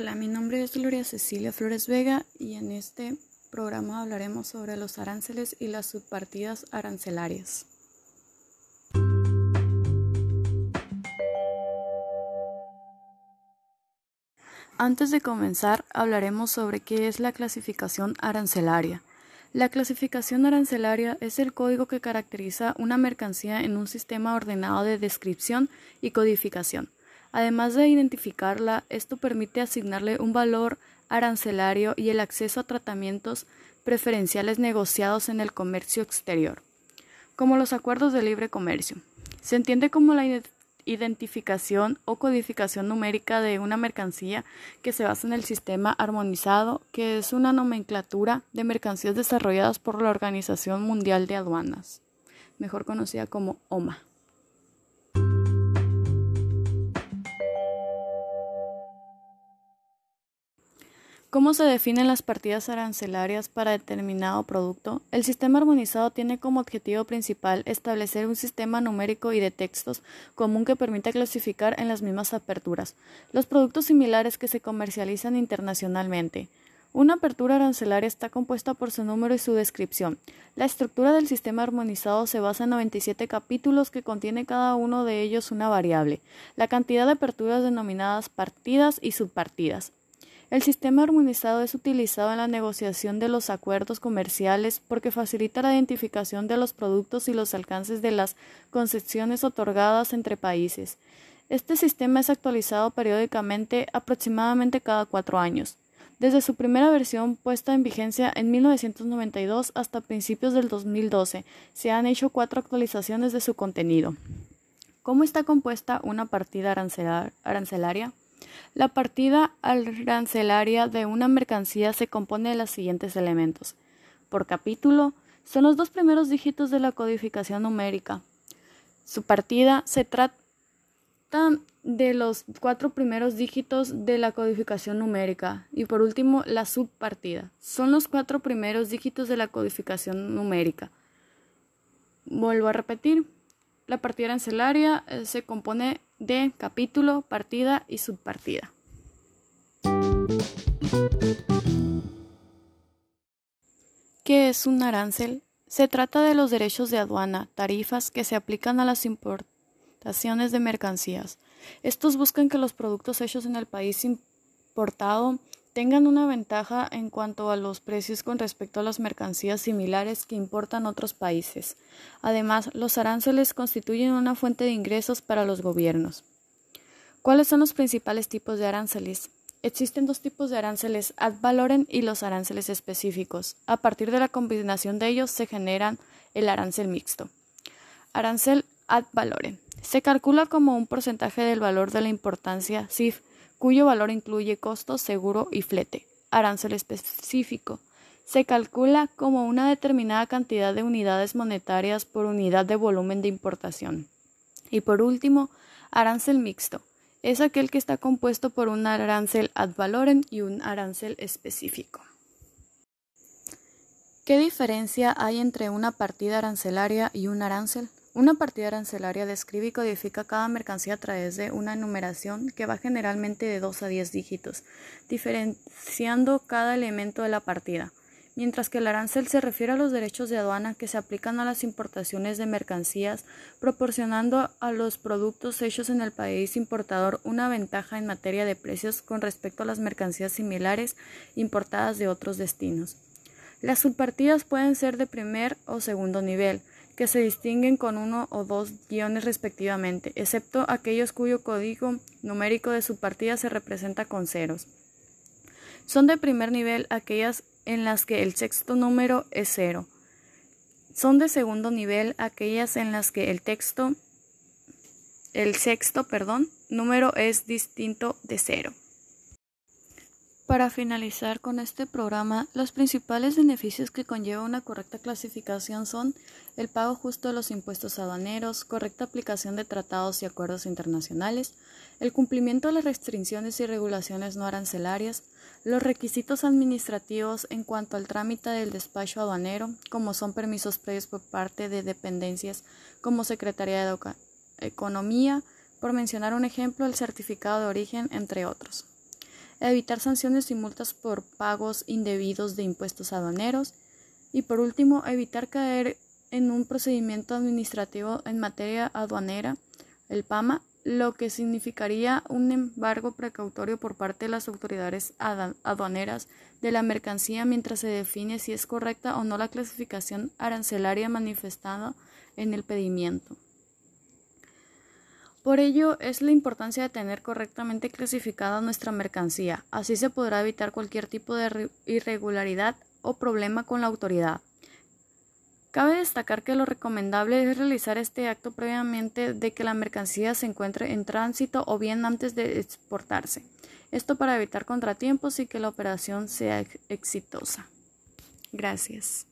Hola, mi nombre es Gloria Cecilia Flores Vega y en este programa hablaremos sobre los aranceles y las subpartidas arancelarias. Antes de comenzar, hablaremos sobre qué es la clasificación arancelaria. La clasificación arancelaria es el código que caracteriza una mercancía en un sistema ordenado de descripción y codificación. Además de identificarla, esto permite asignarle un valor arancelario y el acceso a tratamientos preferenciales negociados en el comercio exterior, como los acuerdos de libre comercio. Se entiende como la identificación o codificación numérica de una mercancía que se basa en el sistema armonizado, que es una nomenclatura de mercancías desarrolladas por la Organización Mundial de Aduanas, mejor conocida como OMA. ¿Cómo se definen las partidas arancelarias para determinado producto? El sistema armonizado tiene como objetivo principal establecer un sistema numérico y de textos común que permita clasificar en las mismas aperturas los productos similares que se comercializan internacionalmente. Una apertura arancelaria está compuesta por su número y su descripción. La estructura del sistema armonizado se basa en 97 capítulos que contiene cada uno de ellos una variable, la cantidad de aperturas denominadas partidas y subpartidas. El sistema armonizado es utilizado en la negociación de los acuerdos comerciales porque facilita la identificación de los productos y los alcances de las concesiones otorgadas entre países. Este sistema es actualizado periódicamente aproximadamente cada cuatro años. Desde su primera versión puesta en vigencia en 1992 hasta principios del 2012, se han hecho cuatro actualizaciones de su contenido. ¿Cómo está compuesta una partida arancelaria? La partida arancelaria de una mercancía se compone de los siguientes elementos. Por capítulo, son los dos primeros dígitos de la codificación numérica. Su partida se trata de los cuatro primeros dígitos de la codificación numérica. Y por último, la subpartida. Son los cuatro primeros dígitos de la codificación numérica. Vuelvo a repetir. La partida arancelaria eh, se compone de capítulo, partida y subpartida. ¿Qué es un arancel? Se trata de los derechos de aduana, tarifas que se aplican a las importaciones de mercancías. Estos buscan que los productos hechos en el país importado tengan una ventaja en cuanto a los precios con respecto a las mercancías similares que importan otros países. Además, los aranceles constituyen una fuente de ingresos para los gobiernos. ¿Cuáles son los principales tipos de aranceles? Existen dos tipos de aranceles ad valorem y los aranceles específicos. A partir de la combinación de ellos se generan el arancel mixto. Arancel ad valorem. Se calcula como un porcentaje del valor de la importancia CIF cuyo valor incluye costo, seguro y flete. Arancel específico. Se calcula como una determinada cantidad de unidades monetarias por unidad de volumen de importación. Y por último, arancel mixto. Es aquel que está compuesto por un arancel ad valorem y un arancel específico. ¿Qué diferencia hay entre una partida arancelaria y un arancel? Una partida arancelaria describe y codifica cada mercancía a través de una enumeración que va generalmente de 2 a 10 dígitos, diferenciando cada elemento de la partida, mientras que el arancel se refiere a los derechos de aduana que se aplican a las importaciones de mercancías, proporcionando a los productos hechos en el país importador una ventaja en materia de precios con respecto a las mercancías similares importadas de otros destinos. Las subpartidas pueden ser de primer o segundo nivel, que se distinguen con uno o dos guiones respectivamente, excepto aquellos cuyo código numérico de su partida se representa con ceros. Son de primer nivel aquellas en las que el sexto número es cero. Son de segundo nivel aquellas en las que el texto el sexto, perdón, número es distinto de cero. Para finalizar con este programa, los principales beneficios que conlleva una correcta clasificación son el pago justo de los impuestos aduaneros, correcta aplicación de tratados y acuerdos internacionales, el cumplimiento de las restricciones y regulaciones no arancelarias, los requisitos administrativos en cuanto al trámite del despacho aduanero, como son permisos previos por parte de dependencias como Secretaría de Economía, por mencionar un ejemplo, el certificado de origen, entre otros. Evitar sanciones y multas por pagos indebidos de impuestos aduaneros y por último evitar caer en un procedimiento administrativo en materia aduanera, el PAMA, lo que significaría un embargo precautorio por parte de las autoridades aduaneras de la mercancía mientras se define si es correcta o no la clasificación arancelaria manifestada en el pedimiento. Por ello es la importancia de tener correctamente clasificada nuestra mercancía, así se podrá evitar cualquier tipo de irregularidad o problema con la autoridad. Cabe destacar que lo recomendable es realizar este acto previamente de que la mercancía se encuentre en tránsito o bien antes de exportarse. Esto para evitar contratiempos y que la operación sea exitosa. Gracias.